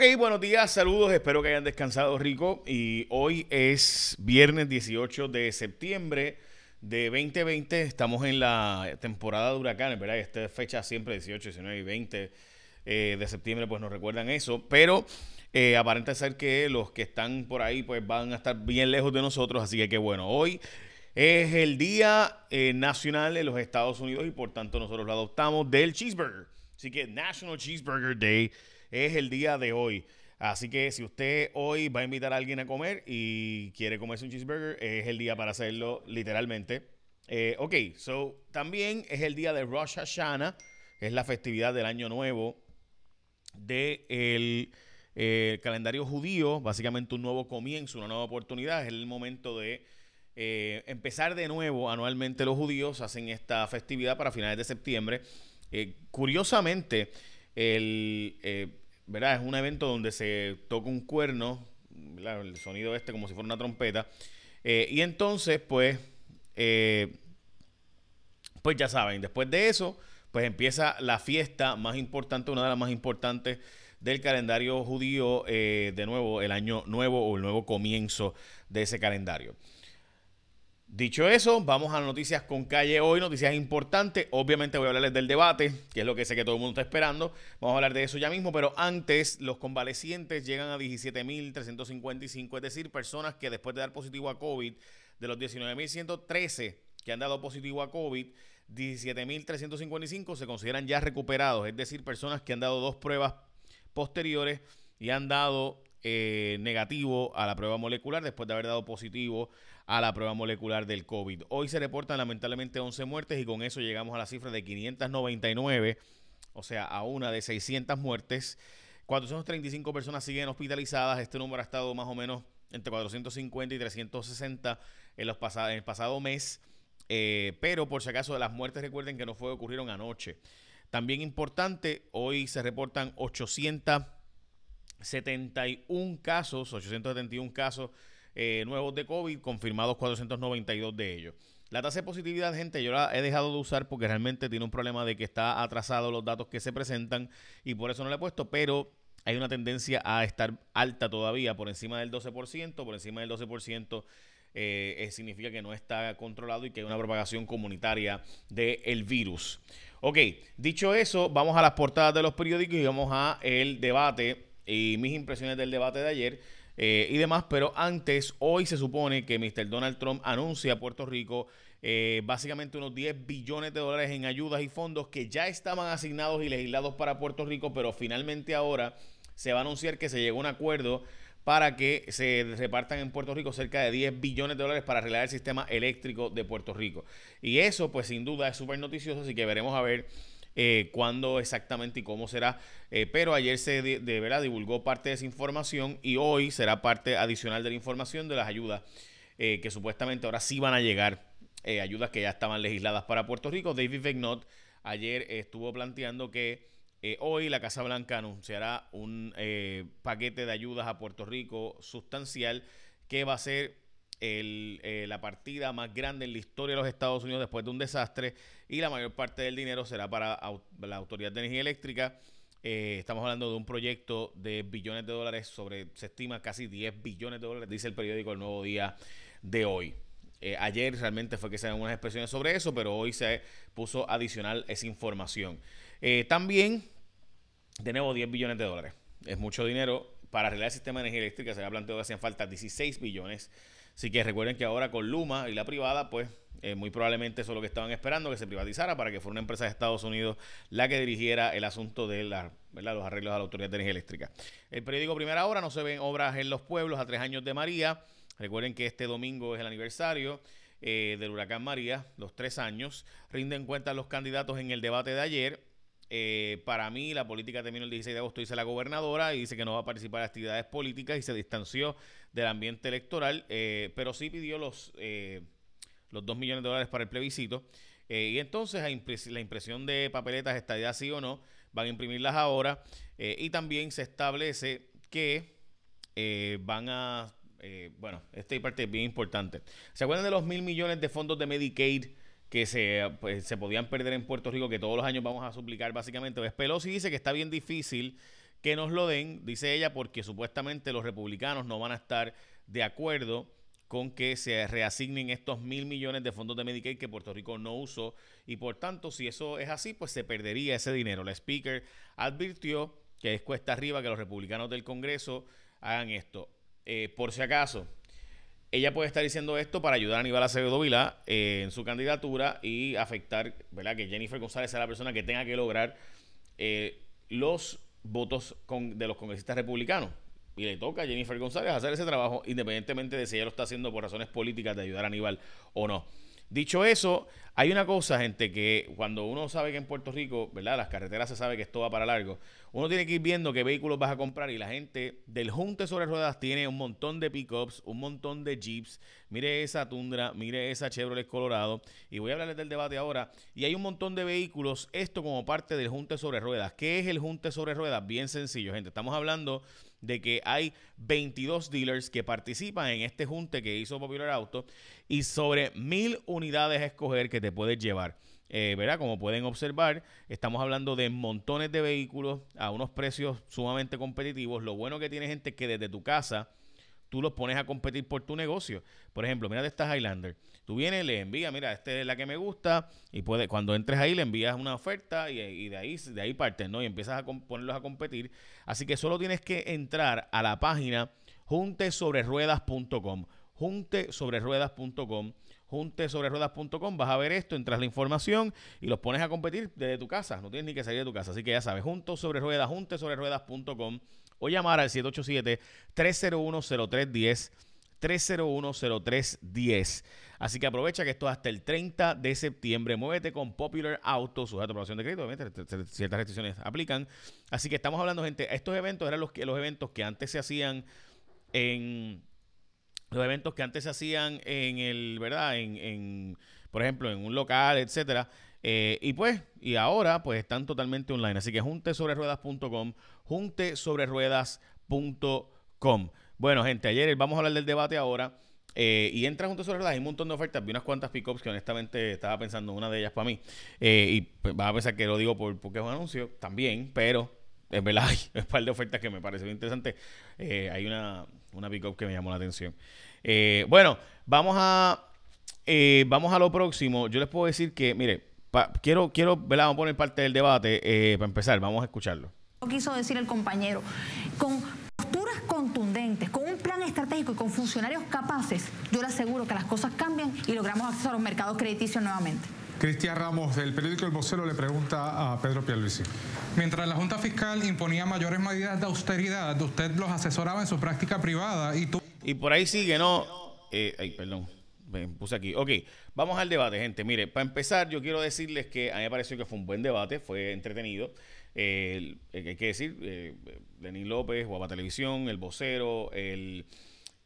Ok, buenos días, saludos, espero que hayan descansado rico. Y hoy es viernes 18 de septiembre de 2020, estamos en la temporada de huracanes, ¿verdad? Esta fecha siempre 18, 19 y 20 eh, de septiembre pues nos recuerdan eso, pero eh, aparenta ser que los que están por ahí pues van a estar bien lejos de nosotros, así que qué bueno, hoy es el Día eh, Nacional de los Estados Unidos y por tanto nosotros lo adoptamos del cheeseburger, así que National Cheeseburger Day es el día de hoy. Así que si usted hoy va a invitar a alguien a comer y quiere comerse un cheeseburger, es el día para hacerlo literalmente. Eh, ok, so también es el día de Rosh Hashanah, es la festividad del año nuevo del de eh, calendario judío, básicamente un nuevo comienzo, una nueva oportunidad, es el momento de eh, empezar de nuevo anualmente los judíos, hacen esta festividad para finales de septiembre. curiosamente, el, ¿verdad? Es un evento donde se toca un cuerno, el sonido este como si fuera una trompeta. Eh, y entonces, pues, eh, pues ya saben, después de eso, pues empieza la fiesta más importante, una de las más importantes del calendario judío, eh, de nuevo, el año nuevo o el nuevo comienzo de ese calendario. Dicho eso, vamos a noticias con calle hoy, noticias importantes. Obviamente voy a hablarles del debate, que es lo que sé que todo el mundo está esperando. Vamos a hablar de eso ya mismo, pero antes los convalecientes llegan a 17.355, es decir, personas que después de dar positivo a COVID, de los 19.113 que han dado positivo a COVID, 17.355 se consideran ya recuperados, es decir, personas que han dado dos pruebas posteriores y han dado eh, negativo a la prueba molecular después de haber dado positivo a la prueba molecular del COVID. Hoy se reportan lamentablemente 11 muertes y con eso llegamos a la cifra de 599, o sea, a una de 600 muertes. 435 personas siguen hospitalizadas. Este número ha estado más o menos entre 450 y 360 en, los en el pasado mes. Eh, pero por si acaso de las muertes, recuerden que no fue ocurrieron anoche. También importante, hoy se reportan 871 casos, 871 casos eh, nuevos de COVID, confirmados 492 de ellos. La tasa de positividad, gente, yo la he dejado de usar porque realmente tiene un problema de que está atrasado los datos que se presentan y por eso no la he puesto, pero hay una tendencia a estar alta todavía, por encima del 12%, por encima del 12%. Eh, eh, significa que no está controlado y que hay una propagación comunitaria del virus. Ok, dicho eso, vamos a las portadas de los periódicos y vamos a el debate y mis impresiones del debate de ayer. Eh, y demás. Pero antes, hoy se supone que Mr. Donald Trump anuncia a Puerto Rico eh, básicamente unos 10 billones de dólares en ayudas y fondos que ya estaban asignados y legislados para Puerto Rico, pero finalmente ahora se va a anunciar que se llegó a un acuerdo para que se repartan en Puerto Rico cerca de 10 billones de dólares para arreglar el sistema eléctrico de Puerto Rico. Y eso, pues sin duda, es súper noticioso, así que veremos a ver eh, cuándo exactamente y cómo será. Eh, pero ayer se de, verdad divulgó parte de esa información y hoy será parte adicional de la información de las ayudas eh, que supuestamente ahora sí van a llegar, ayudas que ya estaban legisladas para Puerto Rico. David Vegnot ayer estuvo planteando que hoy la Casa Blanca anunciará un paquete de ayudas a Puerto Rico sustancial que va a ser eh, la partida más grande en la historia de los Estados Unidos después de un desastre y la mayor parte del dinero será para la Autoridad de Energía Eléctrica. Eh, estamos hablando de un proyecto de billones de dólares sobre, se estima casi 10 billones de dólares, dice el periódico El Nuevo Día de hoy. Eh, ayer realmente fue que se dan unas expresiones sobre eso, pero hoy se puso adicional esa información. también, de nuevo, 10 billones de dólares. Es mucho dinero. Para arreglar el sistema de energía eléctrica se había planteado que hacían falta 16 billones. Así que recuerden que ahora con Luma y la privada, pues eh, muy probablemente eso es lo que estaban esperando, que se privatizara para que fuera una empresa de Estados Unidos la que dirigiera el asunto de la, los arreglos a la Autoridad de Energía Eléctrica. El periódico Primera Hora, no se ven obras en los pueblos a tres años de María. Recuerden que este domingo es el aniversario eh, del huracán María, los tres años. Rinden cuenta los candidatos en el debate de ayer. Eh, para mí, la política terminó el 16 de agosto, dice la gobernadora, y dice que no va a participar en actividades políticas y se distanció del ambiente electoral, eh, pero sí pidió los, eh, los 2 millones de dólares para el plebiscito. y entonces la impresión de papeletas está ya sí o no, van a imprimirlas ahora. y también se establece que van a bueno, esta parte es bien importante. ¿Se acuerdan de los mil millones de fondos de Medicaid que se, pues, se podían perder en Puerto Rico, que todos los años vamos a suplicar básicamente. Pues Pelosi dice que está bien difícil que nos lo den, dice ella, porque supuestamente los republicanos no van a estar de acuerdo con que se reasignen estos mil millones de fondos de Medicaid que Puerto Rico no usó y por tanto si eso es así pues se perdería ese dinero. La speaker advirtió que es cuesta arriba que los republicanos del Congreso hagan esto. Eh, por si acaso, ella puede estar diciendo esto para ayudar a Aníbal Acevedo Vilá eh, en su candidatura y afectar, ¿verdad? Que Jennifer González sea la persona que tenga que lograr eh, los votos de los congresistas republicanos. Y le toca a Jennifer González hacer ese trabajo, independientemente de si ella lo está haciendo por razones políticas de ayudar a Aníbal o no. Dicho eso, hay una cosa, gente, que cuando uno sabe que en Puerto Rico, ¿verdad? Las carreteras se sabe que esto va para largo. Uno tiene que ir viendo qué vehículos vas a comprar y la gente del Junte sobre Ruedas tiene un montón de pickups, un montón de Jeeps. Mire esa Tundra, mire esa Chevrolet Colorado. Y voy a hablarles del debate ahora. Y hay un montón de vehículos, esto como parte del Junte sobre Ruedas. ¿Qué es el Junte sobre Ruedas? Bien sencillo, gente. Estamos hablando de que hay 22 dealers que participan en este junte que hizo Popular Auto y sobre mil unidades a escoger que te puedes llevar. Eh, ¿verdad? Como pueden observar, estamos hablando de montones de vehículos a unos precios sumamente competitivos. Lo bueno que tiene gente que desde tu casa tú los pones a competir por tu negocio. Por ejemplo, mira de esta Highlander. Tú vienes, le envías, mira, esta es la que me gusta, y puede, cuando entres ahí le envías una oferta y, de ahí de ahí partes, ¿no? Y empiezas a ponerlos a competir. Así que solo tienes que entrar a la página juntesobreruedas.com. Juntesobreruedas.com juntesobreruedas.com, vas a ver esto, entras la información y los pones a competir desde tu casa, no tienes ni que salir de tu casa, así que ya sabes, juntos sobre ruedas, juntesobreruedas.com o llamar al 787-301-0310, 301-0310. Así que aprovecha que esto hasta el 30 de septiembre. Muévete con Popular Auto, sujeto a aprobación de crédito. Obviamente, ciertas restricciones aplican. Así que estamos hablando, gente, estos eventos eran los, los eventos que antes se hacían en los eventos que antes se hacían en el, ¿verdad? En, en por ejemplo, en un local, etcétera. Eh, y pues, y ahora pues están totalmente online. Así que juntesobreruedas.com, juntesobreruedas.com. Bueno, gente, ayer vamos a hablar del debate ahora. Eh, y entra junto sobre ruedas, hay un montón de ofertas. Vi unas cuantas pickups que honestamente estaba pensando una de ellas para mí. Eh, y pues, vas a pensar que lo digo por, porque es un anuncio también, pero es verdad, hay un par de ofertas que me pareció interesante. hay una, una pickup que me llamó la atención. bueno, vamos a, vamos a lo próximo. Yo les puedo decir que, mire, quiero, quiero, Vamos a poner parte del debate eh, para empezar. Vamos a escucharlo. Quiso decir el compañero, con posturas contundentes, con un plan estratégico y con funcionarios capaces, yo le aseguro que las cosas cambian y logramos acceso a los mercados crediticios nuevamente. Cristian Ramos, del periódico El Vocero, le pregunta a Pedro Pierluisi. Mientras la Junta Fiscal imponía mayores medidas de austeridad, usted los asesoraba en su práctica privada y tú... Y por ahí sigue, ¿no? Eh, ay, perdón puse aquí. Ok, vamos al debate, gente. Mire, para empezar, yo quiero decirles que a mí me pareció que fue un buen debate, fue entretenido. Hay que decir, eh, Lenín López, Guapa Televisión, El Vocero,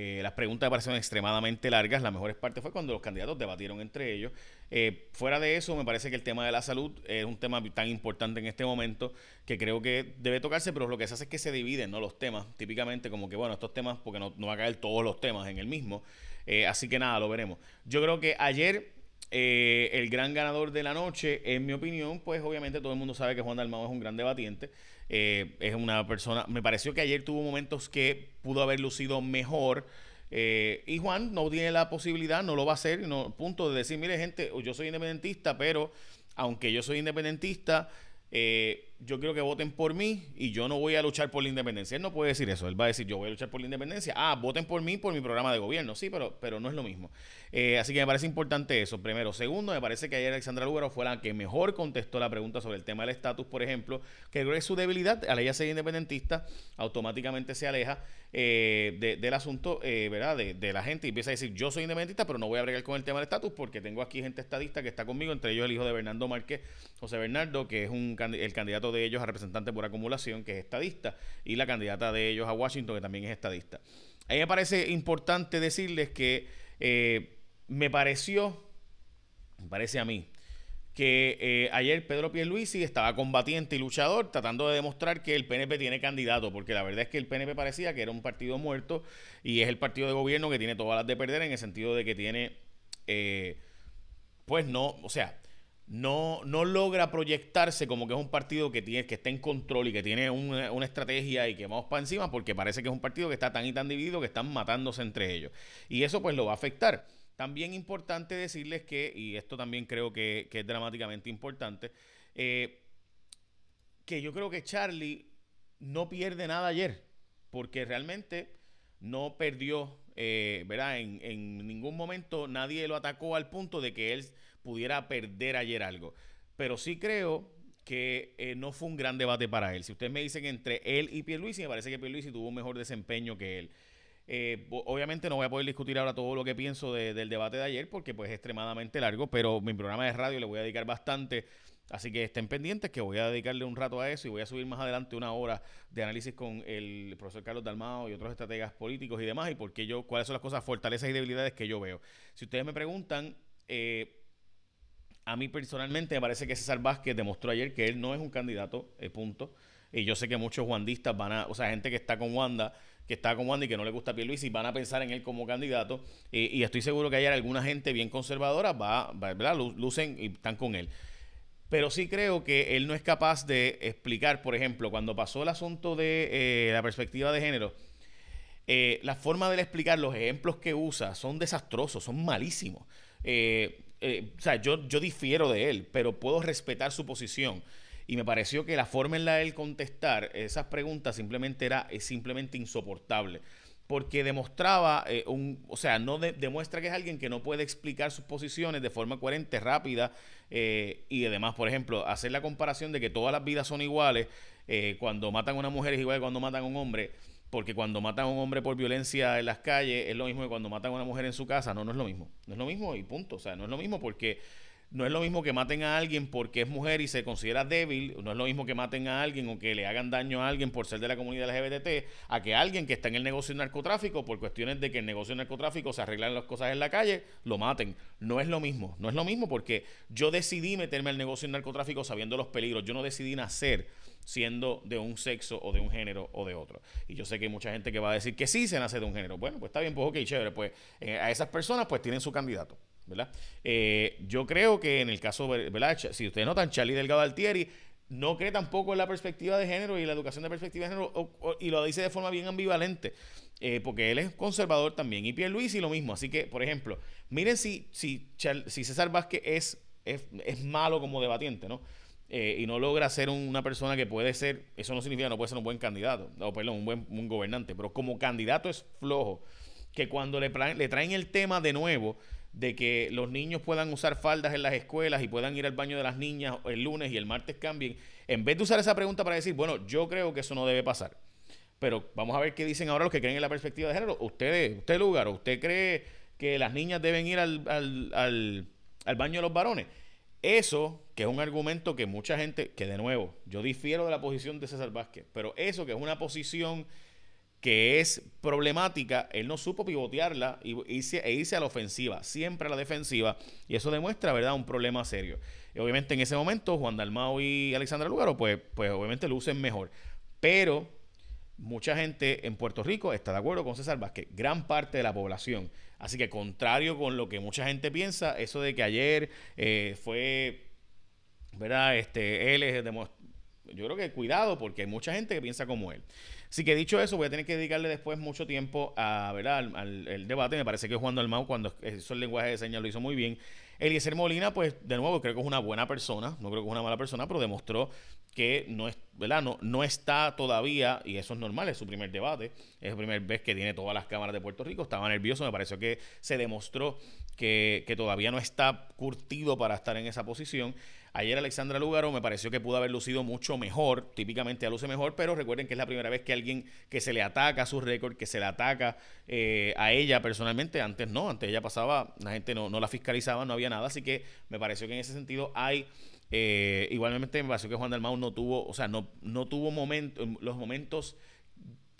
eh, las preguntas me parecieron extremadamente largas. La mejor parte fue cuando los candidatos debatieron entre ellos. Eh, fuera de eso, me parece que el tema de la salud es un tema tan importante en este momento que creo que debe tocarse, pero lo que se hace es que se dividen ¿no? los temas. Típicamente, como que, bueno, estos temas, porque no, no va a caer todos los temas en el mismo. Eh, así que nada, lo veremos. Yo creo que ayer eh, el gran ganador de la noche, en mi opinión, pues obviamente todo el mundo sabe que Juan Dalmau es un gran debatiente. Eh, es una persona, me pareció que ayer tuvo momentos que pudo haber lucido mejor. y Juan no tiene la posibilidad, no lo va a hacer, no, punto de decir, mire gente, yo soy independentista, pero aunque yo soy independentista, eh, yo quiero que voten por mí y yo no voy a luchar por la independencia. Él no puede decir eso. Él va a decir, yo voy a luchar por la independencia. Ah, voten por mí por mi programa de gobierno. Sí, pero, pero no es lo mismo. Eh, así que me parece importante eso, primero. Segundo, me parece que ayer Alexandra Lugaro fue la que mejor contestó la pregunta sobre el tema del estatus, por ejemplo, que creo que es su debilidad. Al ella ser independentista, automáticamente se aleja eh, del asunto, eh, ¿verdad? De, la gente y empieza a decir, yo soy independentista, pero no voy a bregar con el tema del estatus porque tengo aquí gente estadista que está conmigo, entre ellos el hijo de Bernardo Márquez, José Bernardo, que es un, el candidato de ellos a representante por acumulación, que es estadista, y la candidata de ellos a Washington, que también es estadista. A mí me parece importante decirles que me pareció, me parece a mí, que eh, ayer Pedro Pierluisi estaba combatiente y luchador tratando de demostrar que el PNP tiene candidato, porque la verdad es que el PNP parecía que era un partido muerto y es el partido de gobierno que tiene todas las de perder en el sentido de que tiene, eh, pues no, o sea, no, no logra proyectarse como que es un partido que, tiene, que está en control y que tiene una, una estrategia y que vamos para encima porque parece que es un partido que está tan y tan dividido que están matándose entre ellos. Y eso pues lo va a afectar. También importante decirles que, y esto también creo que, es dramáticamente importante, eh, que yo creo que Charlie no pierde nada ayer, porque realmente no perdió, eh, ¿verdad? En, en, ningún momento nadie lo atacó al punto de que él pudiera perder ayer algo. Pero sí creo que eh, no fue un gran debate para él. Si ustedes me dicen entre él y Pierluisi, me parece que Pierluisi tuvo un mejor desempeño que él. Eh, obviamente no voy a poder discutir ahora todo lo que pienso del debate de ayer porque pues es extremadamente largo, pero mi programa de radio le voy a dedicar bastante. Así que estén pendientes que voy a dedicarle un rato a eso y voy a subir más adelante una hora de análisis con el profesor Carlos Dalmao y otros estrategas políticos y demás y porque yo, cuáles son las cosas, fortalezas y debilidades que yo veo. Si ustedes me preguntan, eh, a mí personalmente me parece que César Vázquez demostró ayer que él no es un candidato, eh, punto. Y yo sé que muchos wandistas van a, o sea, gente que está con Wanda que está con Wanda y que no le gusta a y van a pensar en él como candidato. y estoy seguro que hay alguna gente bien conservadora, va, ¿verdad? Lucen y están con él. Pero sí creo que él no es capaz de explicar, por ejemplo, cuando pasó el asunto de eh, la perspectiva de género, eh, la forma de explicar, los ejemplos que usa son desastrosos, son malísimos. Eh, o sea, yo, yo difiero de él, pero puedo respetar su posición. Y me pareció que la forma en la de él contestar esas preguntas simplemente era simplemente insoportable. Porque demostraba eh, un, o sea, no demuestra que es alguien que no puede explicar sus posiciones de forma coherente, rápida eh, y además, por ejemplo, hacer la comparación de que todas las vidas son iguales eh, cuando matan a una mujer es igual que cuando matan a un hombre, porque cuando matan a un hombre por violencia en las calles es lo mismo que cuando matan a una mujer en su casa, no, no es lo mismo, no es lo mismo y punto, o sea, no es lo mismo porque no es lo mismo que maten a alguien porque es mujer y se considera débil, no es lo mismo que maten a alguien o que le hagan daño a alguien por ser de la comunidad LGBT, a que alguien que está en el negocio del narcotráfico, por cuestiones de que el negocio del narcotráfico se arreglan las cosas en la calle, lo maten. No es lo mismo, no es lo mismo porque yo decidí meterme al negocio del narcotráfico sabiendo los peligros, yo no decidí nacer siendo de un sexo o de un género o de otro. Y yo sé que hay mucha gente que va a decir que sí se nace de un género. Bueno, pues está bien, pues ok, chévere, pues eh, a esas personas pues tienen su candidato. ¿Verdad? Eh, yo creo que en el caso, ¿verdad? Si ustedes notan, Charlie Delgado Altieri no cree tampoco en la perspectiva de género y la educación de perspectiva de género, y lo dice de forma bien ambivalente, eh, porque él es conservador también, y Pierre Luis y lo mismo. Así que, por ejemplo, miren si, si, si César Vázquez es, es, malo como debatiente, ¿no? Eh, y no logra ser una persona que puede ser, eso no significa que no puede ser un buen candidato, o perdón, un buen un gobernante, pero como candidato es flojo, que cuando le, le traen el tema de nuevo, de que los niños puedan usar faldas en las escuelas y puedan ir al baño de las niñas el lunes y el martes cambien, en vez de usar esa pregunta para decir, bueno, yo creo que eso no debe pasar. Pero vamos a ver qué dicen ahora los que creen en la perspectiva de género. Usted, usted lugar, ¿usted cree que las niñas deben ir al, al, al baño de los varones? Eso, que es un argumento que mucha gente, que de nuevo, yo difiero de la posición de César Vázquez, pero eso que es una posición que es problemática, él no supo pivotearla irse, e irse a la ofensiva, siempre a la defensiva, y eso demuestra, ¿verdad?, un problema serio. Obviamente en ese momento Juan Dalmao y Alexandra Lugaro, pues, pues obviamente lucen mejor. Pero mucha gente en Puerto Rico está de acuerdo con César Vázquez, gran parte de la población. Así que contrario con lo que mucha gente piensa, eso de que ayer eh, fue, ¿verdad? Este, él es, yo creo que cuidado porque hay mucha gente que piensa como él. Así que dicho eso, voy a tener que dedicarle después mucho tiempo a, ¿verdad? Al, debate. Me parece que Juan Dalmau, cuando hizo el lenguaje de señas, lo hizo muy bien. Eliezer Molina, pues de nuevo, creo que es una buena persona, no creo que es una mala persona, pero demostró que no, es, ¿verdad? No, no está todavía, y eso es normal, es su primer debate, es la primera vez que tiene todas las cámaras de Puerto Rico, estaba nervioso, me pareció que se demostró que, que todavía no está curtido para estar en esa posición. Ayer Alexandra Lúgaro me pareció que pudo haber lucido mucho mejor, típicamente a luce mejor, pero recuerden que es la primera vez que alguien que se le ataca a su récord, que se le ataca eh, a ella personalmente, antes no, antes ella pasaba, la gente no, no la fiscalizaba, no había nada, así que me pareció que en ese sentido hay... Eh, igualmente me pareció que Juan Dalmau no tuvo, o sea, no, no tuvo momento, los momentos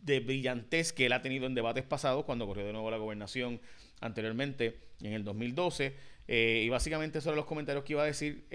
de brillantez que él ha tenido en debates pasados, cuando corrió de nuevo la gobernación anteriormente, en el 2012. Eh, y básicamente eran los comentarios que iba a decir.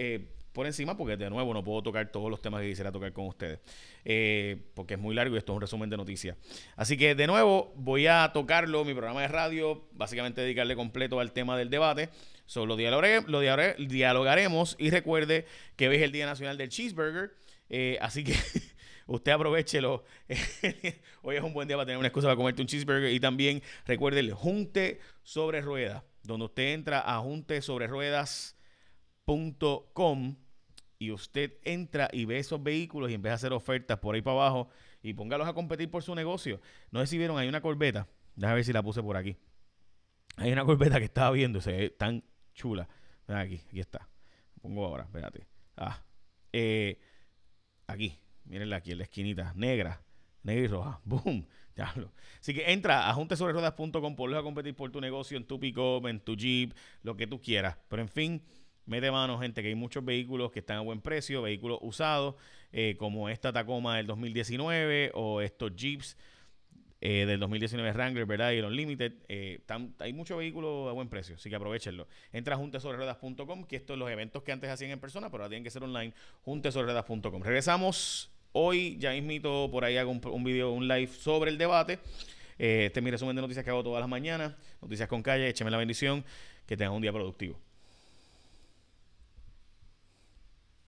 Por encima porque de nuevo no puedo tocar todos los temas que quisiera tocar con ustedes. Eh, porque es muy largo y esto es un resumen de noticias. Así que de nuevo voy a tocarlo, mi programa de radio, básicamente dedicarle completo al tema del debate. Solo lo, dialogaremos y recuerde que hoy es el Día Nacional del Cheeseburger. Eh, así que usted aprovechelo. hoy es un buen día para tener una excusa para comerte un cheeseburger. Y también recuerde el Junte sobre Ruedas, donde usted entra a juntesobreruedas.com y usted entra y ve esos vehículos y empieza a hacer ofertas por ahí para abajo y póngalos a competir por su negocio. No sé si vieron, hay una corbeta. Déjame ver si la puse por aquí. Hay una corbeta que estaba viendo, se tan chula. aquí, aquí está. pongo ahora, espérate. Ah, eh, aquí, mírenla aquí en la esquinita, negra, negra y roja. ¡Boom! Diablo. Así que entra a juntesobreruedas.com, ponlos a competir por tu negocio, en tu pick en tu Jeep, lo que tú quieras. Pero en fin, mete mano, gente, que hay muchos vehículos que están a buen precio, vehículos usados, eh, como esta Tacoma del 2019 o estos Jeeps eh, del 2019 Wrangler, ¿verdad? Y el Unlimited. Eh, hay muchos vehículos a buen precio, así que aprovechenlo. Entra a juntesobreruedas.com, que estos son los eventos que antes hacían en persona, pero ahora tienen que ser online, juntesobreruedas.com. Regresamos hoy, ya mismito, por ahí hago un, video, un live sobre el debate. Este es mi resumen de noticias que hago todas las mañanas. Noticias con calle, écheme la bendición. Que tengan un día productivo.